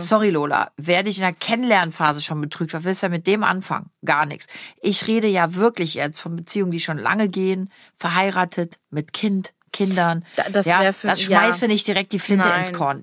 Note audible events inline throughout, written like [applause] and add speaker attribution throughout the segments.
Speaker 1: Sorry, Lola, wer dich in der Kennenlernphase schon betrügt, was willst du ja mit dem anfangen? Gar nichts. Ich rede ja wirklich jetzt von Beziehungen, die schon lange gehen, verheiratet, mit Kind, Kindern.
Speaker 2: Da- das
Speaker 1: ja,
Speaker 2: für-
Speaker 1: das schmeißt
Speaker 2: ja.
Speaker 1: nicht direkt die Flinte
Speaker 2: Nein.
Speaker 1: ins Korn.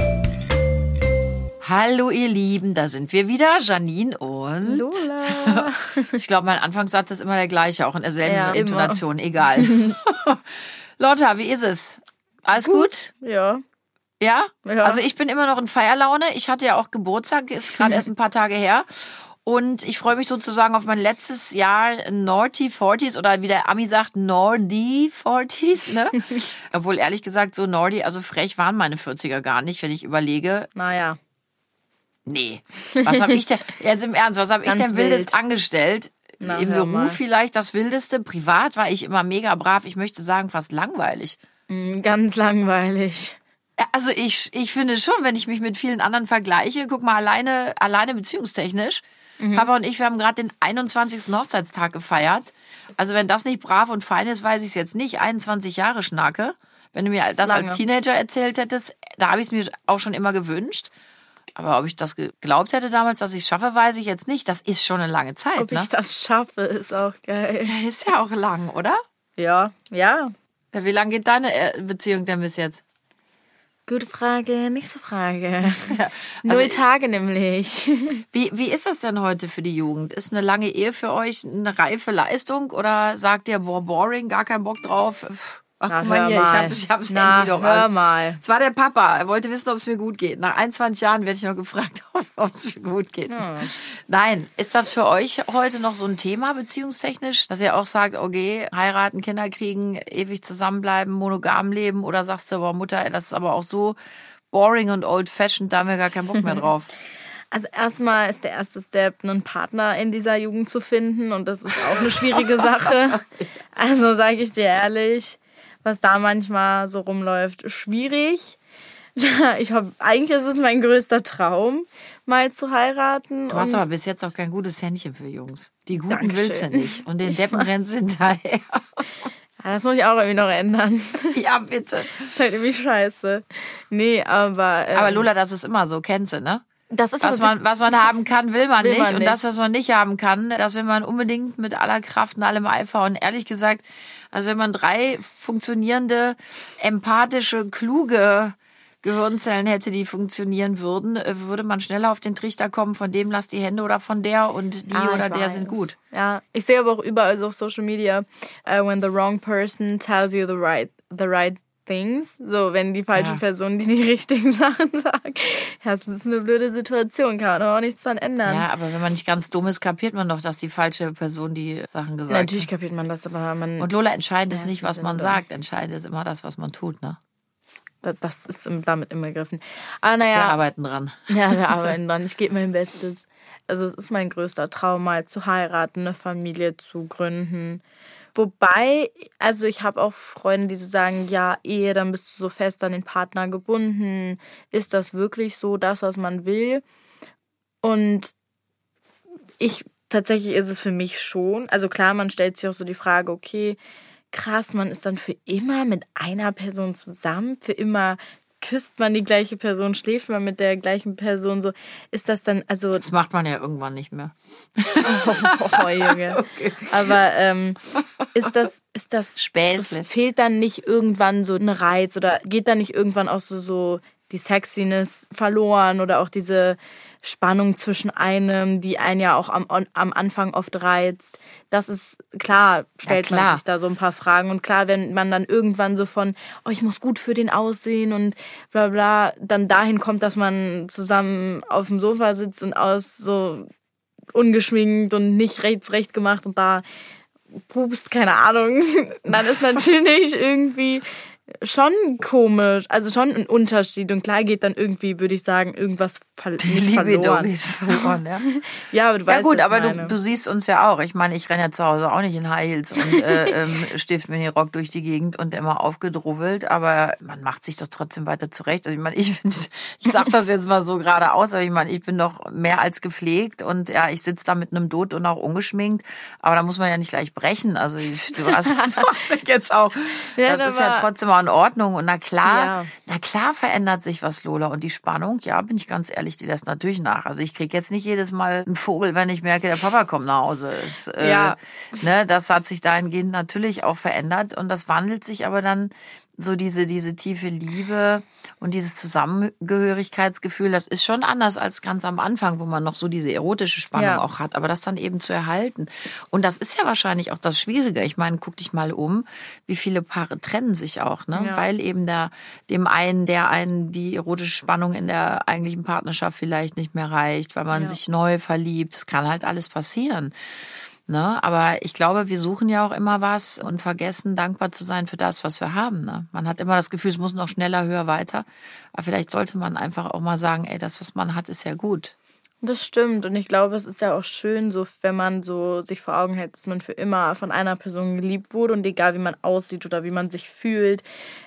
Speaker 1: Hallo ihr Lieben, da sind wir wieder, Janine und
Speaker 2: Lola. [laughs]
Speaker 1: Ich glaube, mein Anfangssatz ist immer der gleiche, auch in derselben
Speaker 2: Ja, immer.
Speaker 1: Intonation, egal. [laughs] Lotta, wie ist es? Alles gut?
Speaker 2: ja.
Speaker 1: Ja?
Speaker 2: Ja.
Speaker 1: Also ich bin immer noch in Feierlaune. Ich hatte ja auch Geburtstag, ist gerade erst ein paar Tage her. Und ich freue mich sozusagen auf mein letztes Jahr Naughty 40s oder wie der Ami sagt, Nordy 40s, ne? [laughs] Obwohl ehrlich gesagt so Nordy, also frech waren meine 40er gar nicht, wenn ich überlege.
Speaker 2: Naja.
Speaker 1: Nee. Was habe ich denn, [laughs] jetzt im Ernst, was habe ich denn Wildes
Speaker 2: wild.
Speaker 1: angestellt?
Speaker 2: Na,
Speaker 1: Im Beruf
Speaker 2: mal.
Speaker 1: vielleicht das Wildeste. Privat war ich immer mega brav. Ich möchte sagen, fast langweilig.
Speaker 2: Mm, Ganz langweilig.
Speaker 1: Also ich, ich finde schon, wenn ich mich mit vielen anderen vergleiche, guck mal, alleine, alleine beziehungstechnisch.
Speaker 2: Mhm.
Speaker 1: Papa und ich, wir haben gerade den 21. Hochzeitstag gefeiert. Also wenn das nicht brav und fein ist, weiß ich es jetzt nicht. 21 Jahre Schnacke. Wenn du mir das
Speaker 2: Lange.
Speaker 1: als Teenager erzählt hättest, da habe ich es mir auch schon immer gewünscht. Aber ob ich das geglaubt hätte damals, dass ich es schaffe, weiß ich jetzt nicht. Das ist schon eine lange Zeit.
Speaker 2: Ob
Speaker 1: ne?
Speaker 2: ich das schaffe, ist auch geil.
Speaker 1: Ist ja auch lang, oder?
Speaker 2: Ja, ja.
Speaker 1: Ja, Wie lange geht deine äh, Beziehung denn bis jetzt?
Speaker 2: Gute Frage, nächste Frage. [laughs] [laughs]
Speaker 1: Also-
Speaker 2: Null Tage nämlich. [laughs]
Speaker 1: Wie, wie ist das denn heute für die Jugend? Ist eine lange Ehe für euch eine reife Leistung oder sagt ihr, boah, boring, gar keinen Bock drauf? Ach,
Speaker 2: Na,
Speaker 1: guck mal hier, ich
Speaker 2: mal.
Speaker 1: hab, ich hab's
Speaker 2: Na,
Speaker 1: Handy doch
Speaker 2: hör
Speaker 1: an.
Speaker 2: mal.
Speaker 1: Es war der Papa, er wollte wissen, ob es mir gut geht. Nach 21 Jahren werde ich noch gefragt, [laughs] ob es mir gut geht. Nein, ist das für euch heute noch so ein Thema beziehungstechnisch, dass ihr auch sagt, okay, heiraten, Kinder kriegen, ewig zusammenbleiben, monogam leben oder sagst du, boah, Mutter, das ist aber auch so boring und old-fashioned, da haben wir gar keinen Bock mehr [laughs] drauf.
Speaker 2: Also erstmal ist der erste Step, einen Partner in dieser Jugend zu finden und das ist auch eine schwierige Sache. [laughs] Also sage ich dir ehrlich, was da manchmal so rumläuft, schwierig. [laughs] Ich hab, eigentlich ist es mein größter Traum, mal zu heiraten.
Speaker 1: Du hast aber bis jetzt auch kein gutes Händchen für Jungs. Die guten
Speaker 2: Dankeschön.
Speaker 1: willst du nicht. Und den Deppen rennst du hinterher.
Speaker 2: Ja, das muss ich auch irgendwie noch ändern. [laughs]
Speaker 1: ja, bitte.
Speaker 2: Das ist halt irgendwie scheiße. Nee, aber. Ähm,
Speaker 1: Aber Lola, das ist immer so, kennst du, ne?
Speaker 2: Das ist
Speaker 1: Was man, was man [laughs] haben kann, will man
Speaker 2: Will
Speaker 1: nicht.
Speaker 2: man
Speaker 1: Und
Speaker 2: nicht.
Speaker 1: das, was man nicht haben kann, das will man unbedingt mit aller Kraft und allem Eifer. Und ehrlich gesagt, also wenn man drei funktionierende, empathische, kluge Gehirnzellen hätte, die funktionieren würden, äh, würde man schneller auf den Trichter kommen, von dem lass die Hände oder von der und die
Speaker 2: Ah,
Speaker 1: oder der
Speaker 2: weiß.
Speaker 1: sind gut.
Speaker 2: Ja, ich sehe aber auch überall so auf Social Media, uh, when the wrong person tells you the right, the right things. So, wenn die falsche
Speaker 1: Ja.
Speaker 2: Person die die richtigen [laughs] Sachen sagt. Ja, das ist eine blöde Situation, kann man auch nichts dran ändern.
Speaker 1: Ja, aber wenn man nicht ganz dumm ist, kapiert man doch, dass die falsche Person die Sachen gesagt
Speaker 2: Natürlich
Speaker 1: hat.
Speaker 2: kapiert man das, aber man,
Speaker 1: Und Lola, entscheidend ist nicht, was man
Speaker 2: so.
Speaker 1: sagt. Entscheidend ist immer das, was man tut, ne?
Speaker 2: da- das ist damit inbegriffen. Aber
Speaker 1: Wir
Speaker 2: naja,
Speaker 1: arbeiten dran. [laughs]
Speaker 2: ja, wir [laughs] arbeiten dran. Ich gebe mein Bestes. Also es ist mein größter Traum, mal zu heiraten, eine Familie zu gründen. Wobei, also ich habe auch Freunde, die sagen, ja, Ehe, dann bist du so fest an den Partner gebunden. Ist das wirklich so das, was man will? Und ich, tatsächlich ist es für mich schon. Also klar, man stellt sich auch so die Frage, okay, krass, man ist dann für immer mit einer Person zusammen, für immer küsst man die gleiche Person, schläft man mit der gleichen Person, so ist das dann, also
Speaker 1: Das macht man ja irgendwann nicht mehr. [laughs]
Speaker 2: oh, Junge. [laughs] Aber ähm, ist das, ist das
Speaker 1: Späßle.
Speaker 2: fehlt dann nicht irgendwann so ein Reiz oder geht dann nicht irgendwann auch so, so die Sexiness verloren oder auch diese Spannung zwischen einem, die einen ja auch am, am Anfang oft reizt. Das ist klar, stellt
Speaker 1: klar.
Speaker 2: man sich da so ein paar Fragen. Und klar, wenn man dann irgendwann so von, oh, ich muss gut für den aussehen und bla bla, dann dahin kommt, dass man zusammen auf dem Sofa sitzt und aus so ungeschminkt und nicht rechts recht gemacht und da pupst, keine Ahnung. [laughs] Dann ist [laughs] natürlich irgendwie schon komisch. Also schon ein Unterschied. Und klar geht dann irgendwie, würde ich sagen, irgendwas ver
Speaker 1: Die Libido geht verloren, ja. [laughs]
Speaker 2: ja, aber du weißt,
Speaker 1: Ja gut, aber du, du siehst uns ja auch. Ich meine, ich renne ja zu Hause auch nicht in High Heels und äh, [laughs] ähm, stift mir den Rock durch die Gegend und immer aufgedrubbelt, aber man macht sich doch trotzdem weiter zurecht. Also ich meine, ich, bin- ich sag das jetzt mal so geradeaus, aber ich meine, ich bin doch mehr als gepflegt und ja, ich sitze da mit einem Dutt und auch ungeschminkt, aber da muss man ja nicht gleich brechen. Also ich, du hast, [laughs] du hast jetzt auch,
Speaker 2: Ja,
Speaker 1: das ist ja trotzdem auch in Ordnung und na klar,
Speaker 2: Ja.
Speaker 1: na klar verändert sich was, Lola. Und die Spannung, ja, bin ich ganz ehrlich, die lässt natürlich nach. Also ich krieg jetzt nicht jedes Mal einen Vogel, wenn ich merke, der Papa kommt nach Hause. Das, äh,
Speaker 2: Ja.
Speaker 1: ne, das hat sich dahingehend natürlich auch verändert. Und das wandelt sich aber dann so diese, diese tiefe Liebe und dieses Zusammengehörigkeitsgefühl, das ist schon anders als ganz am Anfang, wo man noch so diese erotische Spannung
Speaker 2: Ja.
Speaker 1: auch hat, aber das dann eben zu erhalten. Und das ist ja wahrscheinlich auch das Schwierige. Ich meine, guck dich mal um, wie viele Paare trennen sich auch, ne?
Speaker 2: Ja.
Speaker 1: Weil eben der, dem einen, der einen die erotische Spannung in der eigentlichen Partnerschaft vielleicht nicht mehr reicht, weil man
Speaker 2: Ja.
Speaker 1: sich neu verliebt. Das kann halt alles passieren. Ne? Aber ich glaube, wir suchen ja auch immer was und vergessen, dankbar zu sein für das, was wir haben. Ne? Man hat immer das Gefühl, es muss noch schneller, höher, weiter. Aber vielleicht sollte man einfach auch mal sagen, ey, das, was man hat, ist ja gut.
Speaker 2: Das stimmt und ich glaube, es ist ja auch schön, so wenn man so sich vor Augen hält, dass man für immer von einer Person geliebt wurde und egal wie man aussieht oder wie man sich fühlt,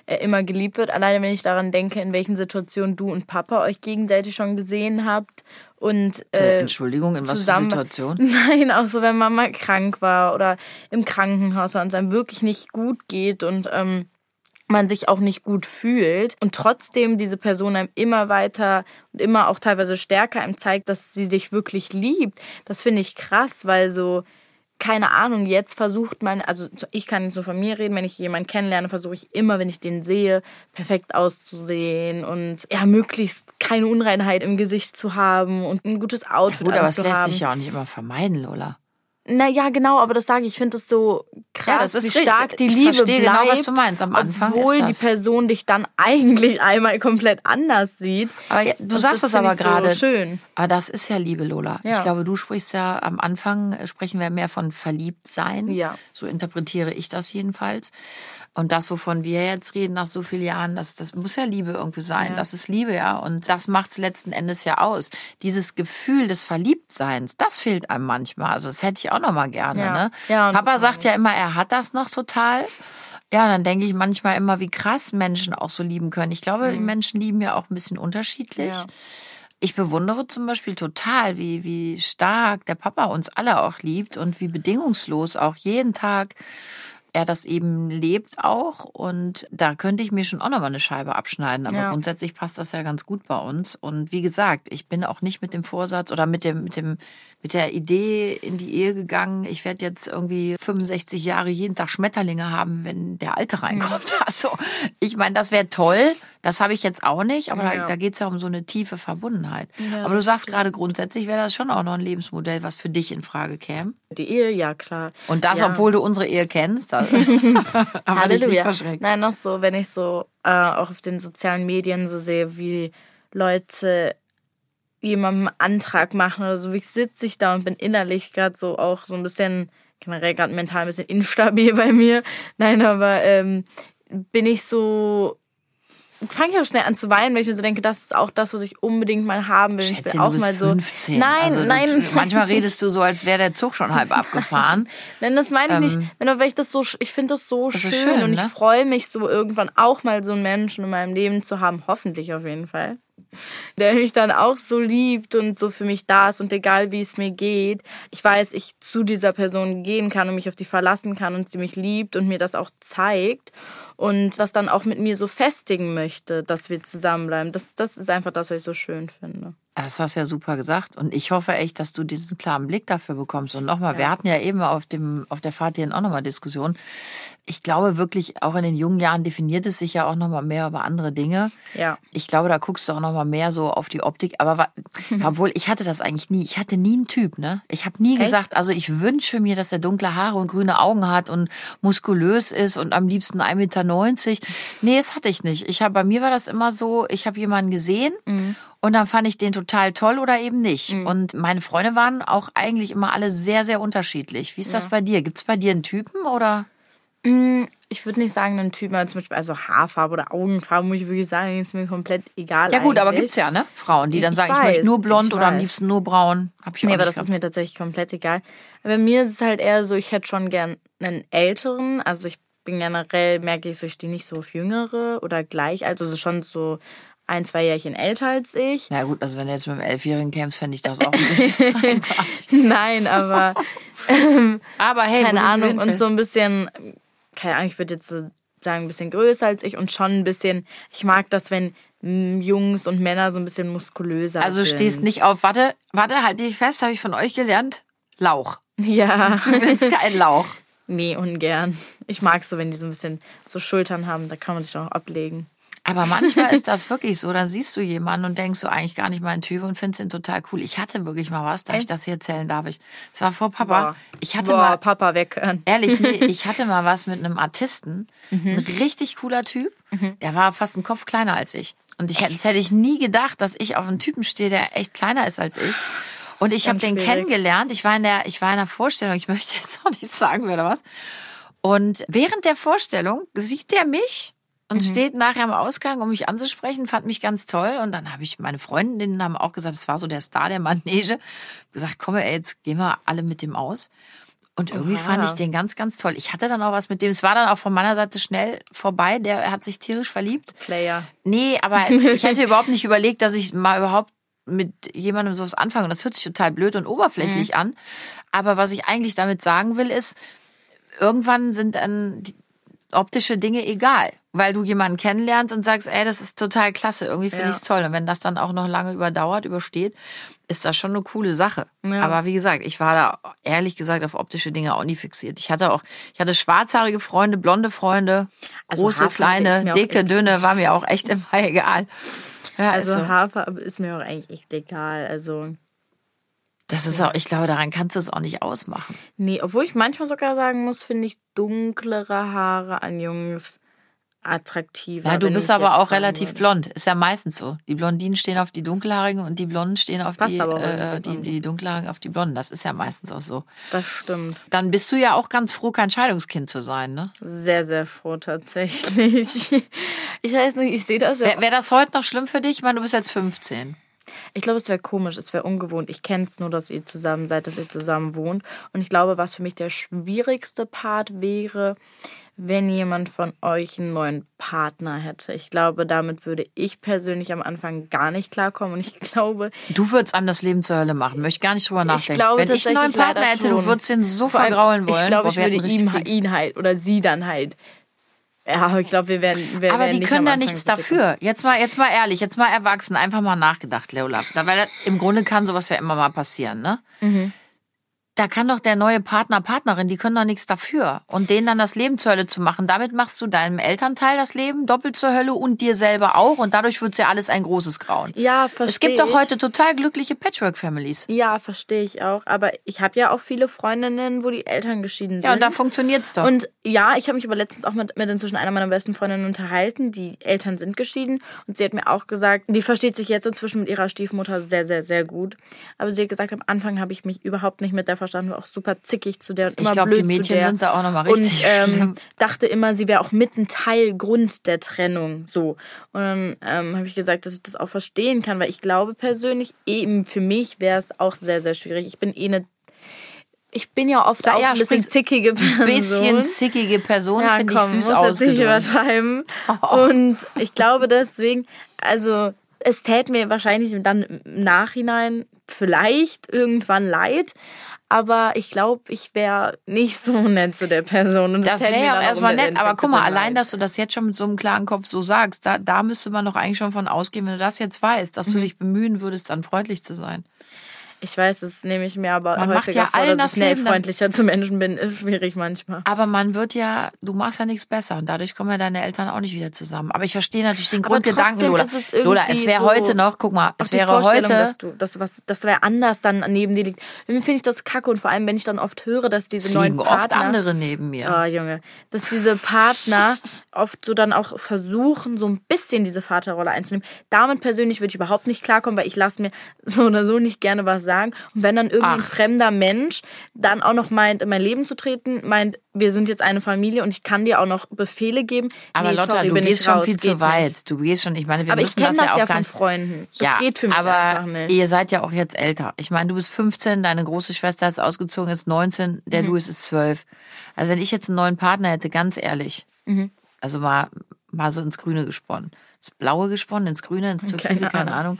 Speaker 2: äh, immer geliebt wird. Alleine wenn ich daran denke, in welchen Situationen du und Papa euch gegenseitig schon gesehen habt und
Speaker 1: Äh,
Speaker 2: äh,
Speaker 1: Entschuldigung, in was für
Speaker 2: zusammen-
Speaker 1: Situation? [laughs]
Speaker 2: Nein, auch so, wenn Mama krank war oder im Krankenhaus war und es einem wirklich nicht gut geht und ähm, man sich auch nicht gut fühlt und trotzdem diese Person einem immer weiter und immer auch teilweise stärker einem zeigt, dass sie dich wirklich liebt. Das finde ich krass, weil so keine Ahnung, jetzt versucht man, also ich kann nicht so von mir reden, wenn ich jemanden kennenlerne, versuche ich immer, wenn ich den sehe, perfekt auszusehen und ja, möglichst keine Unreinheit im Gesicht zu haben und ein gutes Outfit
Speaker 1: Gut, aber
Speaker 2: anzuhaben.
Speaker 1: lässt sich ja auch nicht immer vermeiden, Lola.
Speaker 2: Naja, genau, aber das sage ich. Ich finde es so krass,
Speaker 1: Ja, das ist
Speaker 2: wie
Speaker 1: richtig.
Speaker 2: stark die
Speaker 1: Ich
Speaker 2: Liebe
Speaker 1: verstehe
Speaker 2: bleibt.
Speaker 1: genau, was du meinst. Am Anfang ist
Speaker 2: obwohl
Speaker 1: das.
Speaker 2: die Person dich dann eigentlich einmal komplett anders sieht.
Speaker 1: Aber ja, du
Speaker 2: Und
Speaker 1: sagst
Speaker 2: das
Speaker 1: es aber
Speaker 2: ich so
Speaker 1: gerade.
Speaker 2: schön.
Speaker 1: Aber das ist ja Liebe, Lola. Ich
Speaker 2: Ja.
Speaker 1: glaube, du sprichst ja am Anfang, äh, sprechen wir mehr von verliebt sein.
Speaker 2: Ja.
Speaker 1: So interpretiere ich das jedenfalls. Und das, wovon wir jetzt reden nach so vielen Jahren, das, das muss ja Liebe irgendwie sein.
Speaker 2: Ja.
Speaker 1: Das ist Liebe, ja. Und das macht's letzten Endes ja aus. Dieses Gefühl des Verliebtseins, das fehlt einem manchmal. Also das hätte ich auch noch mal gerne.
Speaker 2: Ja.
Speaker 1: Ne?
Speaker 2: Ja,
Speaker 1: Papa sagt ja immer, er hat das noch total. Ja, dann denke ich manchmal immer, wie krass Menschen auch so lieben können. Ich glaube, die Menschen lieben ja auch ein bisschen unterschiedlich.
Speaker 2: Mhm.
Speaker 1: Ich bewundere zum Beispiel total, wie, wie stark der Papa uns alle auch liebt und wie bedingungslos auch jeden Tag er das eben lebt auch. Und da könnte ich mir schon auch nochmal eine Scheibe abschneiden. Aber
Speaker 2: Ja.
Speaker 1: grundsätzlich passt das ja ganz gut bei uns. Und wie gesagt, ich bin auch nicht mit dem Vorsatz oder mit dem, mit dem, mit der Idee in die Ehe gegangen. Ich werde jetzt irgendwie 65 Jahre jeden Tag Schmetterlinge haben, wenn der Alte reinkommt. [laughs] Also, ich meine, das wäre toll. Das habe ich jetzt auch nicht, aber da,
Speaker 2: Ja.
Speaker 1: da geht es ja um so eine tiefe Verbundenheit.
Speaker 2: Ja,
Speaker 1: aber du sagst gerade grundsätzlich wäre das schon auch noch ein Lebensmodell, was für dich in Frage käme.
Speaker 2: Die Ehe, ja klar.
Speaker 1: Und das,
Speaker 2: ja.
Speaker 1: obwohl du unsere Ehe kennst. Das, [laughs] aber
Speaker 2: Halleluja.
Speaker 1: verschreckt.
Speaker 2: Nein, noch so, wenn ich so äh, auch auf den sozialen Medien so sehe, wie Leute jemandem einen Antrag machen oder so, wie sitze ich da und bin innerlich gerade so auch so ein bisschen, generell gerade mental ein bisschen instabil [laughs] bei mir. Nein, aber ähm, bin ich so, fange ich auch schnell an zu weinen, weil ich mir so denke, das ist auch das, was ich unbedingt mal haben will. ich
Speaker 1: Schätze,
Speaker 2: will auch
Speaker 1: du bist
Speaker 2: mal so.
Speaker 1: 15.
Speaker 2: Nein,
Speaker 1: also, du-
Speaker 2: nein.
Speaker 1: Manchmal [laughs] redest du so, als wäre der Zug schon halb abgefahren. [laughs]
Speaker 2: Nein, das meine ich
Speaker 1: Ähm,
Speaker 2: nicht. Nein, aber ich das so, ich finde das so
Speaker 1: Das
Speaker 2: schön,
Speaker 1: schön,
Speaker 2: und ich
Speaker 1: ne?
Speaker 2: freue mich so irgendwann auch mal so einen Menschen in meinem Leben zu haben, hoffentlich auf jeden Fall, der mich dann auch so liebt und so für mich da ist und egal wie es mir geht, ich weiß, ich zu dieser Person gehen kann und mich auf die verlassen kann und sie mich liebt und mir das auch zeigt und das dann auch mit mir so festigen möchte, dass wir zusammenbleiben. Das, das ist einfach das, was ich so schön finde.
Speaker 1: Das hast du ja super gesagt. Und ich hoffe echt, dass du diesen klaren Blick dafür bekommst. Und nochmal, wir hatten ja eben auf, dem, auf der Fahrt hierhin auch nochmal Diskussion. Ich glaube wirklich, auch in den jungen Jahren definiert es sich ja auch nochmal mehr über andere Dinge.
Speaker 2: Ja.
Speaker 1: Ich glaube, da guckst du auch nochmal mehr so auf die Optik. Aber [laughs] obwohl, ich hatte das eigentlich nie. Ich hatte nie einen Typ, ne? Ich habe nie gesagt, also ich wünsche mir, dass er dunkle Haare und grüne Augen hat und muskulös ist und am liebsten 1,90 Meter. Nee, das hatte ich nicht. Ich hab, bei mir war das immer so, ich habe jemanden gesehen und dann fand ich den total toll oder eben nicht. Und meine Freunde waren auch eigentlich immer alle sehr, sehr unterschiedlich. Wie ist das bei dir? Gibt es bei dir einen Typen oder?
Speaker 2: ich würde nicht sagen, einen Typen, also zum Beispiel also Haarfarbe oder Augenfarbe, muss ich wirklich sagen, ist mir komplett egal.
Speaker 1: Ja gut,
Speaker 2: eigentlich.
Speaker 1: aber gibt's ja, ne? Frauen, die dann
Speaker 2: Ich
Speaker 1: sagen, ich
Speaker 2: weiß,
Speaker 1: möchte nur blond
Speaker 2: ich
Speaker 1: oder am liebsten nur braun. Hab ich
Speaker 2: Nee, aber das
Speaker 1: gehabt.
Speaker 2: ist mir tatsächlich komplett egal. Bei mir ist es halt eher so, ich hätte schon gern einen älteren. Also ich bin generell, merke ich so, ich stehe nicht so auf jüngere oder gleich. Also so schon so ein, zwei Jährchen älter als ich.
Speaker 1: Ja gut, also wenn du jetzt mit einem Elfjährigen kämst, fände ich das auch ein bisschen. [laughs]
Speaker 2: Nein, aber [laughs]
Speaker 1: Aber hey,
Speaker 2: keine Ahnung. Und so ein bisschen, keine Ahnung, ich würde jetzt so sagen, ein bisschen größer als ich und schon ein bisschen, ich mag das, wenn Jungs und Männer so ein bisschen muskulöser
Speaker 1: Also du
Speaker 2: sind.
Speaker 1: stehst nicht auf, warte, warte, halt dich fest, habe ich von euch gelernt. Lauch.
Speaker 2: Ja.
Speaker 1: Du willst keinen Lauch.
Speaker 2: Nee, ungern. Ich mag so, wenn die so ein bisschen so Schultern haben, da kann man sich doch auch ablegen.
Speaker 1: Aber manchmal ist [laughs] das wirklich so, da siehst du jemanden und denkst du eigentlich gar nicht mein Typ und findest ihn total cool. Ich hatte wirklich mal was, darf ich das hier erzählen, darf ich? Es war vor Papa.
Speaker 2: Boah.
Speaker 1: Ich hatte
Speaker 2: Boah,
Speaker 1: mal,
Speaker 2: Papa weghören. [laughs]
Speaker 1: ehrlich, nee, ich hatte mal was mit einem Artisten. Ein richtig cooler Typ. Der war fast einen Kopf kleiner als ich. Und ich hätte, das hätte ich nie gedacht, dass ich auf einen Typen stehe, der echt kleiner ist als ich. Und ich habe den kennengelernt. Ich war in der, ich war in der Vorstellung. Ich möchte jetzt auch nicht sagen, wer oder was. Und während der Vorstellung sieht der mich und steht nachher am Ausgang, um mich anzusprechen, fand mich ganz toll. Und dann habe ich, meine Freundinnen haben auch gesagt, es war so der Star der Manege. gesagt, komm, ey, jetzt gehen wir alle mit dem aus. Und irgendwie
Speaker 2: Oha.
Speaker 1: fand ich den ganz, ganz toll. Ich hatte dann auch was mit dem. Es war dann auch von meiner Seite schnell vorbei. Der hat sich tierisch verliebt.
Speaker 2: Player.
Speaker 1: Nee, aber ich hätte [laughs] überhaupt nicht überlegt, dass ich mal überhaupt mit jemandem sowas anfange. Und das hört sich total blöd und oberflächlich
Speaker 2: Mhm.
Speaker 1: an. Aber was ich eigentlich damit sagen will, ist, irgendwann sind dann die optische Dinge egal. Weil du jemanden kennenlernst und sagst, ey, das ist total klasse, irgendwie finde
Speaker 2: Ja.
Speaker 1: ich's toll. Und wenn das dann auch noch lange überdauert, übersteht, ist das schon eine coole Sache.
Speaker 2: Ja.
Speaker 1: Aber wie gesagt, ich war da ehrlich gesagt auf optische Dinge auch nie fixiert. Ich hatte auch, ich hatte schwarzhaarige Freunde, blonde Freunde,
Speaker 2: Also
Speaker 1: große,
Speaker 2: Haarfarbe
Speaker 1: kleine, dicke, dünne, war mir auch echt immer egal. Ja,
Speaker 2: Also
Speaker 1: also,
Speaker 2: Haarfarbe ist mir auch eigentlich echt egal. Also,
Speaker 1: das ist auch, ich glaube, daran kannst du es auch nicht ausmachen.
Speaker 2: nee, obwohl ich manchmal sogar sagen muss, finde ich dunklere Haare an Jungs attraktiver.
Speaker 1: Ja, du bist aber auch relativ
Speaker 2: würde.
Speaker 1: blond. Ist ja meistens so. Die Blondinen stehen auf die Dunkelhaarigen und die Blonden stehen auf die, äh, die, die Dunkelhaarigen auf die Blonden. Das ist ja meistens auch so.
Speaker 2: Das stimmt.
Speaker 1: Dann bist du ja auch ganz froh, kein Scheidungskind zu sein, ne?
Speaker 2: Sehr, sehr froh tatsächlich. [laughs] Ich weiß nicht, ich sehe das ja.
Speaker 1: Wäre wär das heute noch schlimm für dich? Ich meine, du bist jetzt 15.
Speaker 2: Ich glaube, es wäre komisch, es wäre ungewohnt. Ich kenne es nur, dass ihr zusammen seid, dass ihr zusammen wohnt. Und ich glaube, was für mich der schwierigste Part wäre, wenn jemand von euch einen neuen Partner hätte. Ich glaube, damit würde ich persönlich am Anfang gar nicht klarkommen. Und ich glaube,
Speaker 1: Du würdest einem das Leben zur Hölle machen. Möchte gar nicht drüber nachdenken.
Speaker 2: ich glaube
Speaker 1: Wenn ich einen neuen Partner hätte, du
Speaker 2: schon.
Speaker 1: würdest den so vergraulen wollen.
Speaker 2: Ich glaube, ich würde ihm,
Speaker 1: Krieg.
Speaker 2: ihn halt oder sie dann halt. Ja, aber ich glaube, wir werden. Wir
Speaker 1: Aber
Speaker 2: werden
Speaker 1: die können da nichts dafür. Jetzt mal, jetzt mal ehrlich, jetzt mal erwachsen, einfach mal nachgedacht, Leola. Da- Weil im Grunde kann sowas ja immer mal passieren, ne?
Speaker 2: Mhm.
Speaker 1: Da kann doch der neue Partner, Partnerin, die können doch nichts dafür. Und denen dann das Leben zur Hölle zu machen, damit machst du deinem Elternteil das Leben doppelt zur Hölle und dir selber auch. Und dadurch wird's ja alles ein großes Grauen.
Speaker 2: Ja, verstehe.
Speaker 1: Es gibt doch heute total glückliche Patchwork-Families.
Speaker 2: Ja, verstehe ich auch. Aber ich habe ja auch viele Freundinnen, wo die Eltern geschieden sind.
Speaker 1: Ja, und da funktioniert's doch.
Speaker 2: Und ja, ich habe mich aber letztens auch mit, mit inzwischen einer meiner besten Freundinnen unterhalten. Die Eltern sind geschieden. Und sie hat mir auch gesagt, die versteht sich jetzt inzwischen mit ihrer Stiefmutter sehr, sehr, sehr gut. Aber sie hat gesagt, am Anfang habe ich mich überhaupt nicht mit der verstanden, war auch super zickig zu der und immer
Speaker 1: ich glaube,
Speaker 2: blöd
Speaker 1: die Mädchen
Speaker 2: zu der.
Speaker 1: sind da auch nochmal richtig
Speaker 2: und ähm, dachte immer, sie wäre auch mit ein Teil Grund der Trennung. So. Und dann ähm, habe ich gesagt, dass ich das auch verstehen kann, weil ich glaube persönlich, eben für mich wäre es auch sehr, sehr schwierig. Ich bin eh eine. Ich bin ja oft
Speaker 1: Ja,
Speaker 2: auch
Speaker 1: ja,
Speaker 2: ein bisschen zickige Person.
Speaker 1: Bisschen zickige Person
Speaker 2: ja,
Speaker 1: finde ich süß
Speaker 2: muss
Speaker 1: ausgedrückt.
Speaker 2: übertreiben. [laughs] Und ich glaube deswegen, also es täte mir wahrscheinlich dann im Nachhinein vielleicht irgendwann leid. Aber ich glaube, ich wäre nicht so [laughs] nett zu der Person. Und
Speaker 1: Das
Speaker 2: täte
Speaker 1: wäre ja auch erstmal nett, aber guck mal, allein, dass du das jetzt schon mit so einem klaren Kopf so sagst, da, da müsste man doch eigentlich schon von ausgehen, wenn du das jetzt weißt, dass du dich bemühen würdest, dann freundlich zu sein.
Speaker 2: Ich weiß, das nehme ich mir aber
Speaker 1: Man macht ja
Speaker 2: vor,
Speaker 1: allen
Speaker 2: dass
Speaker 1: das
Speaker 2: ich
Speaker 1: Leben
Speaker 2: freundlicher zu Menschen bin. Ist schwierig manchmal.
Speaker 1: Aber man wird ja, du machst ja nichts besser und dadurch kommen ja deine Eltern auch nicht wieder zusammen. Aber ich verstehe natürlich den
Speaker 2: Aber
Speaker 1: Grundgedanken, Lola.
Speaker 2: es
Speaker 1: Lola, es wäre
Speaker 2: so-
Speaker 1: heute noch, guck mal, es wäre heute,
Speaker 2: dass du, dass was, das wäre anders dann neben dir liegt. Irgendwie finde ich das kacke und vor allem, wenn ich dann oft höre, dass diese
Speaker 1: es
Speaker 2: neuen Partner,
Speaker 1: oft andere neben mir.
Speaker 2: Ah, Junge. Dass diese Partner oft so dann auch versuchen, so ein bisschen diese Vaterrolle einzunehmen. Damit persönlich würde ich überhaupt nicht klarkommen, weil ich lasse mir so oder so nicht gerne was sagen. Und wenn dann irgendein
Speaker 1: Ach.
Speaker 2: fremder Mensch dann auch noch meint, in mein Leben zu treten, meint, wir sind jetzt eine Familie und ich kann dir auch noch Befehle geben.
Speaker 1: Aber
Speaker 2: nee,
Speaker 1: Lotta,
Speaker 2: sorry,
Speaker 1: du gehst
Speaker 2: ich
Speaker 1: schon
Speaker 2: raus,
Speaker 1: viel zu weit.
Speaker 2: Nicht.
Speaker 1: Du gehst schon, ich meine, wir
Speaker 2: Aber ich
Speaker 1: müssen
Speaker 2: kenne
Speaker 1: das
Speaker 2: das
Speaker 1: ja
Speaker 2: ja
Speaker 1: auch gar
Speaker 2: von
Speaker 1: nicht.
Speaker 2: Freunden. Das
Speaker 1: ja,
Speaker 2: geht für mich
Speaker 1: aber
Speaker 2: einfach nicht.
Speaker 1: ihr seid ja auch jetzt älter. Ich meine, du bist 15, deine große Schwester ist ausgezogen, ist 19, der
Speaker 2: Mhm.
Speaker 1: Louis ist 12. Also wenn ich jetzt einen neuen Partner hätte, ganz ehrlich,
Speaker 2: Mhm.
Speaker 1: also mal, mal so ins Grüne gesponnen. Ins Blaue gesponnen, ins Grüne, ins Türkise,
Speaker 2: Keine
Speaker 1: keine Ahnung.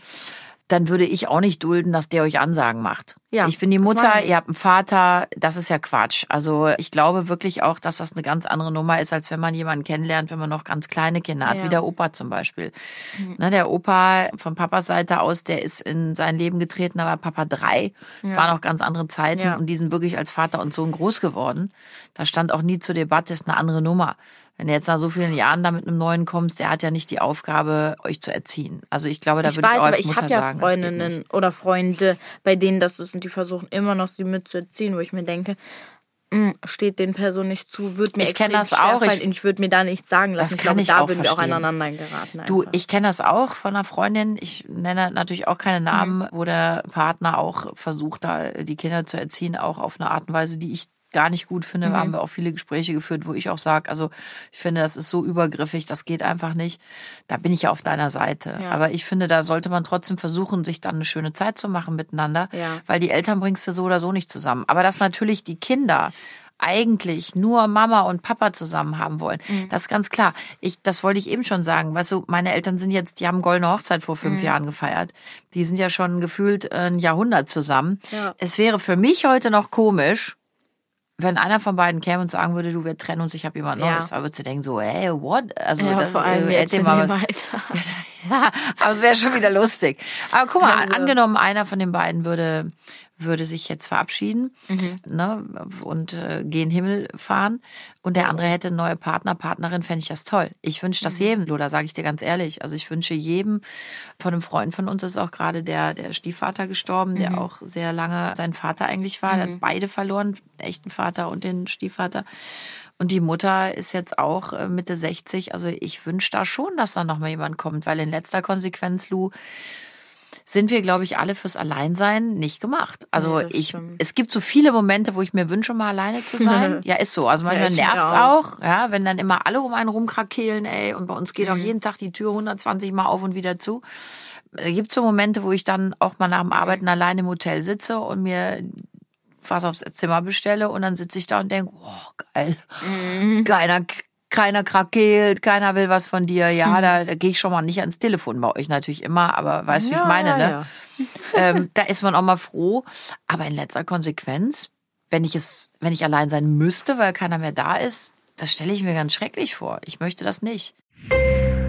Speaker 1: Dann würde ich auch nicht dulden, dass der euch Ansagen macht.
Speaker 2: Ja,
Speaker 1: ich bin die Mutter, ihr habt einen Vater, das ist ja Quatsch. Also ich glaube wirklich auch, dass das eine ganz andere Nummer ist, als wenn man jemanden kennenlernt, wenn man noch ganz kleine Kinder hat,
Speaker 2: Ja.
Speaker 1: wie der Opa zum Beispiel. Ne, der Opa von Papas Seite aus, der ist in sein Leben getreten, da war Papa drei. Es waren auch ganz andere Zeiten
Speaker 2: Ja.
Speaker 1: und die sind wirklich als Vater und Sohn groß geworden. Da stand auch nie zur Debatte, ist eine andere Nummer. Wenn du jetzt nach so vielen Jahren da mit einem Neuen kommst, der hat ja nicht die Aufgabe, euch zu erziehen. Also ich glaube, da
Speaker 2: Ich
Speaker 1: würde ich
Speaker 2: weiß,
Speaker 1: auch
Speaker 2: aber
Speaker 1: als
Speaker 2: ich
Speaker 1: Mutter
Speaker 2: habe ja
Speaker 1: sagen.
Speaker 2: Freundinnen oder Freunde, bei denen das ist und die versuchen immer noch sie mitzuerziehen, wo ich mir denke, "Mm, steht den Personen nicht zu, wird mir
Speaker 1: Ich kenn
Speaker 2: extrem
Speaker 1: das auch. Ich-
Speaker 2: ich würde mir da nichts sagen lassen.
Speaker 1: Das
Speaker 2: ich
Speaker 1: kann
Speaker 2: glaube,
Speaker 1: ich
Speaker 2: da
Speaker 1: auch
Speaker 2: würden wir auch
Speaker 1: verstehen.
Speaker 2: aneinander geraten.
Speaker 1: Du,
Speaker 2: einfach.
Speaker 1: ich kenne das auch von einer Freundin. Ich nenne natürlich auch keine Namen,
Speaker 2: Mhm.
Speaker 1: wo der Partner auch versucht, da die Kinder zu erziehen, auch auf eine Art und Weise, die ich gar nicht gut finde.
Speaker 2: Mhm.
Speaker 1: Da haben wir auch viele Gespräche geführt, wo ich auch sage, also ich finde, das ist so übergriffig, das geht einfach nicht. Da bin ich ja auf deiner Seite.
Speaker 2: Ja.
Speaker 1: Aber ich finde, da sollte man trotzdem versuchen, sich dann eine schöne Zeit zu machen miteinander,
Speaker 2: Ja.
Speaker 1: weil die Eltern bringst du so oder so nicht zusammen. Aber dass natürlich die Kinder eigentlich nur Mama und Papa zusammen haben wollen.
Speaker 2: Mhm.
Speaker 1: Das ist ganz klar. Ich, das wollte ich eben schon sagen. Weißt du, meine Eltern sind jetzt, die haben goldene Hochzeit vor
Speaker 2: Mhm.
Speaker 1: fünf Jahren gefeiert. Die sind ja schon gefühlt ein Jahrhundert zusammen.
Speaker 2: Ja.
Speaker 1: Es wäre für mich heute noch komisch, wenn einer von beiden käme und sagen würde, du, wir trennen uns, ich habe jemand
Speaker 2: Ja.
Speaker 1: Neues. Da würdest du denken, so, hey, what? Also,
Speaker 2: ja,
Speaker 1: das,
Speaker 2: vor allem
Speaker 1: äh, erzähl mal. [laughs] ja, aber es wäre schon wieder lustig. Aber guck mal,
Speaker 2: Also-
Speaker 1: angenommen, einer von den beiden würde, würde sich jetzt verabschieden ne, und äh, gen Himmel fahren und der andere hätte neue Partner, Partnerin, fände ich das toll. Ich wünsche das jedem, Lola, sage ich dir ganz ehrlich. Also ich wünsche jedem, von einem Freund von uns ist auch gerade der, der Stiefvater gestorben, der auch sehr lange sein Vater eigentlich war. Der hat beide verloren, den echten Vater und den Stiefvater. Und die Mutter ist jetzt auch äh, Mitte 60. Also ich wünsche da schon, dass da noch mal jemand kommt, weil in letzter Konsequenz, Lou, sind wir, glaube ich, alle fürs Alleinsein nicht gemacht. Also
Speaker 2: das
Speaker 1: ich,
Speaker 2: stimmt.
Speaker 1: es gibt so viele Momente, wo ich mir wünsche, mal alleine zu sein. [laughs] ja, ist so. Also manchmal
Speaker 2: mir
Speaker 1: nervt's
Speaker 2: auch.
Speaker 1: auch, ja, wenn dann immer alle um einen rumkrakehlen, ey, und bei uns geht
Speaker 2: Mhm.
Speaker 1: auch jeden Tag die Tür 120 Mal auf und wieder zu. Da gibt's so Momente, wo ich dann auch mal nach dem Arbeiten alleine im Hotel sitze und mir was aufs Zimmer bestelle und dann sitze ich da und denke, oh, geil.
Speaker 2: Mhm.
Speaker 1: Keiner, keiner krakeelt, keiner will was von dir. Ja, da, da gehe ich schon mal nicht ans Telefon bei euch natürlich immer, aber weißt du, wie ich
Speaker 2: Ja,
Speaker 1: meine,
Speaker 2: ja,
Speaker 1: ne?
Speaker 2: ja. [laughs]
Speaker 1: ähm, da ist man auch mal froh. Aber in letzter Konsequenz, wenn ich es, wenn ich allein sein müsste, weil keiner mehr da ist, das stelle ich mir ganz schrecklich vor. Ich möchte das nicht.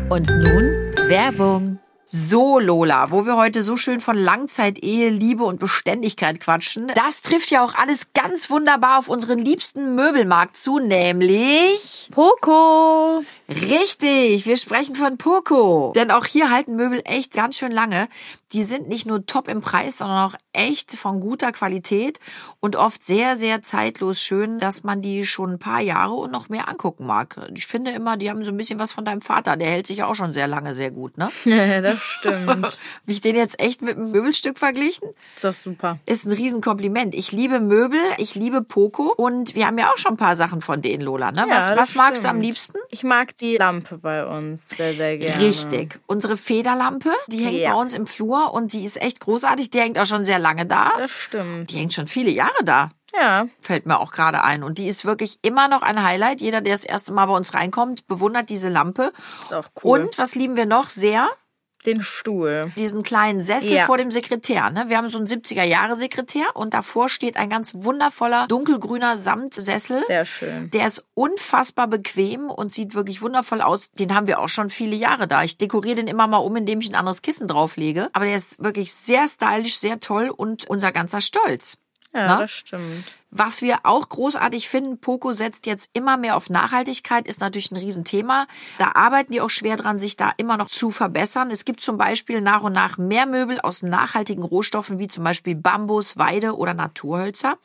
Speaker 1: Und nun Werbung. So, Lola, wo wir heute so schön von Langzeit-Ehe, Liebe und Beständigkeit quatschen, das trifft ja auch alles ganz wunderbar auf unseren liebsten Möbelmarkt zu, nämlich
Speaker 2: Poco!
Speaker 1: Richtig, wir sprechen von Poco. Denn auch hier halten Möbel echt ganz schön lange. Die sind nicht nur top im Preis, sondern auch echt von guter Qualität und oft sehr, sehr zeitlos schön, dass man die schon ein paar Jahre und noch mehr angucken mag. Ich finde immer, die haben so ein bisschen was von deinem Vater. Der hält sich auch schon sehr lange sehr gut, ne? [laughs]
Speaker 2: Ja, das stimmt.
Speaker 1: Habe ich den jetzt echt mit einem Möbelstück verglichen?
Speaker 2: Ist doch super.
Speaker 1: Ist ein Riesenkompliment. Ich liebe Möbel, ich liebe Poco und wir haben ja auch schon ein paar Sachen von denen, Lola. Ne?
Speaker 2: Ja,
Speaker 1: was was magst du am liebsten?
Speaker 2: Ich mag die Lampe bei uns sehr, sehr gerne.
Speaker 1: Richtig. Unsere Federlampe, die hängt
Speaker 2: Ja.
Speaker 1: bei uns im Flur und die ist echt großartig. Die hängt auch schon sehr lange da.
Speaker 2: Das stimmt.
Speaker 1: Die hängt schon viele Jahre da.
Speaker 2: Ja.
Speaker 1: Fällt mir auch gerade ein. Und die ist wirklich immer noch ein Highlight. Jeder, der das erste Mal bei uns reinkommt, bewundert diese Lampe.
Speaker 2: Ist auch cool.
Speaker 1: Und was lieben wir noch sehr?
Speaker 2: Den Stuhl.
Speaker 1: Diesen kleinen Sessel
Speaker 2: Ja.
Speaker 1: vor dem Sekretär. Ne? Wir haben so einen 70er-Jahre-Sekretär und davor steht ein ganz wundervoller dunkelgrüner Samtsessel.
Speaker 2: Sehr schön.
Speaker 1: Der ist unfassbar bequem und sieht wirklich wundervoll aus. Den haben wir auch schon viele Jahre da. Ich dekoriere den immer mal um, indem ich ein anderes Kissen drauflege. Aber der ist wirklich sehr stylisch, sehr toll und unser ganzer Stolz.
Speaker 2: Ja,
Speaker 1: Na?
Speaker 2: das stimmt.
Speaker 1: Was wir auch großartig finden, Poco setzt jetzt immer mehr auf Nachhaltigkeit, ist natürlich ein Riesenthema. Da arbeiten die auch schwer dran, sich da immer noch zu verbessern. Es gibt zum Beispiel nach und nach mehr Möbel aus nachhaltigen Rohstoffen, wie zum Beispiel Bambus, Weide oder Naturhölzer.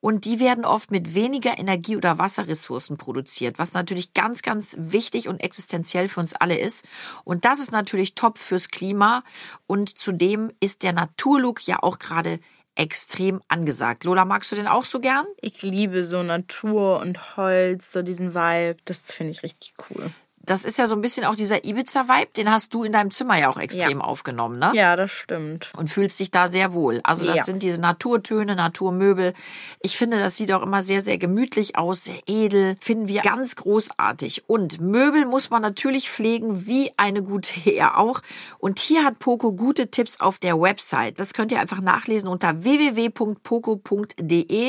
Speaker 1: Und die werden oft mit weniger Energie- oder Wasserressourcen produziert, was natürlich ganz, ganz wichtig und existenziell für uns alle ist. Und das ist natürlich top fürs Klima. Und zudem ist der Naturlook ja auch gerade extrem angesagt. Lola, magst du den auch so gern?
Speaker 2: Ich liebe so Natur und Holz, so diesen Vibe. Das finde ich richtig cool
Speaker 1: das ist ja so ein bisschen auch dieser Ibiza-Vibe, den hast du in deinem Zimmer ja auch extrem ja. aufgenommen, ne?
Speaker 2: Ja, das stimmt.
Speaker 1: Und fühlst dich da sehr wohl. Also das ja. sind diese Naturtöne, Naturmöbel. Ich finde, das sieht auch immer sehr, sehr gemütlich aus, sehr edel. Finden wir ganz großartig. Und Möbel muss man natürlich pflegen, wie eine gute [laughs] Ehe auch. Und hier hat Poco gute Tipps auf der Website. Das könnt ihr einfach nachlesen unter www.poco.de.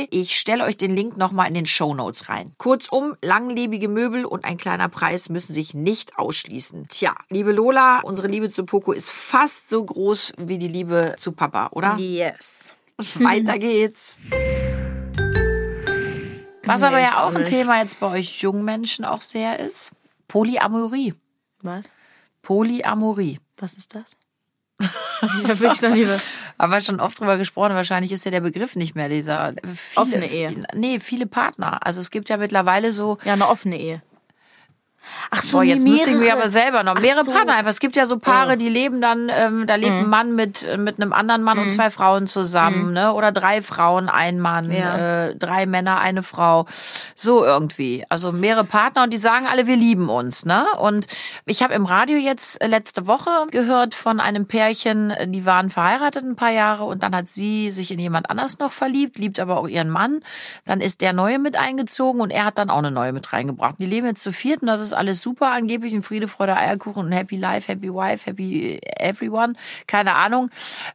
Speaker 1: Ich stelle euch den Link nochmal in den Show Notes rein. Kurzum, langlebige Möbel und ein kleiner Preis müssen sich nicht ausschließen. Tja, liebe Lola, unsere Liebe zu Poco ist fast so groß wie die Liebe zu Papa, oder?
Speaker 2: Yes. [laughs]
Speaker 1: Weiter geht's. Was aber ja auch ein Thema jetzt bei euch jungen Menschen auch sehr ist, Polyamorie.
Speaker 2: Was?
Speaker 1: Polyamorie.
Speaker 2: Was ist das? [laughs] Ich habe wirklich noch nie was. [laughs]
Speaker 1: Haben wir schon oft drüber gesprochen. Wahrscheinlich ist ja der Begriff nicht mehr dieser.
Speaker 2: Viele, offene Ehe.
Speaker 1: Nee, viele Partner. Also es gibt ja mittlerweile so.
Speaker 2: Ja, eine offene Ehe.
Speaker 1: Ach so, Boah, jetzt mehrere. müsste ich mir aber selber noch mehrere so. Partner einfach. Es gibt ja so Paare, oh. die leben dann, ähm, da lebt mhm. ein Mann mit mit einem anderen Mann mhm. und zwei Frauen zusammen, mhm. ne? Oder drei Frauen, ein Mann, ja. äh, drei Männer, eine Frau, so irgendwie. Also mehrere Partner und die sagen alle, wir lieben uns, ne? Und ich habe im Radio jetzt letzte Woche gehört von einem Pärchen, die waren verheiratet ein paar Jahre und dann hat sie sich in jemand anders noch verliebt, liebt aber auch ihren Mann. Dann ist der neue mit eingezogen und er hat dann auch eine neue mit reingebracht. Die leben jetzt zu viert und das ist alles super angeblich in Friede, Freude, Eierkuchen und Happy Life, Happy Wife, Happy Everyone. Keine Ahnung.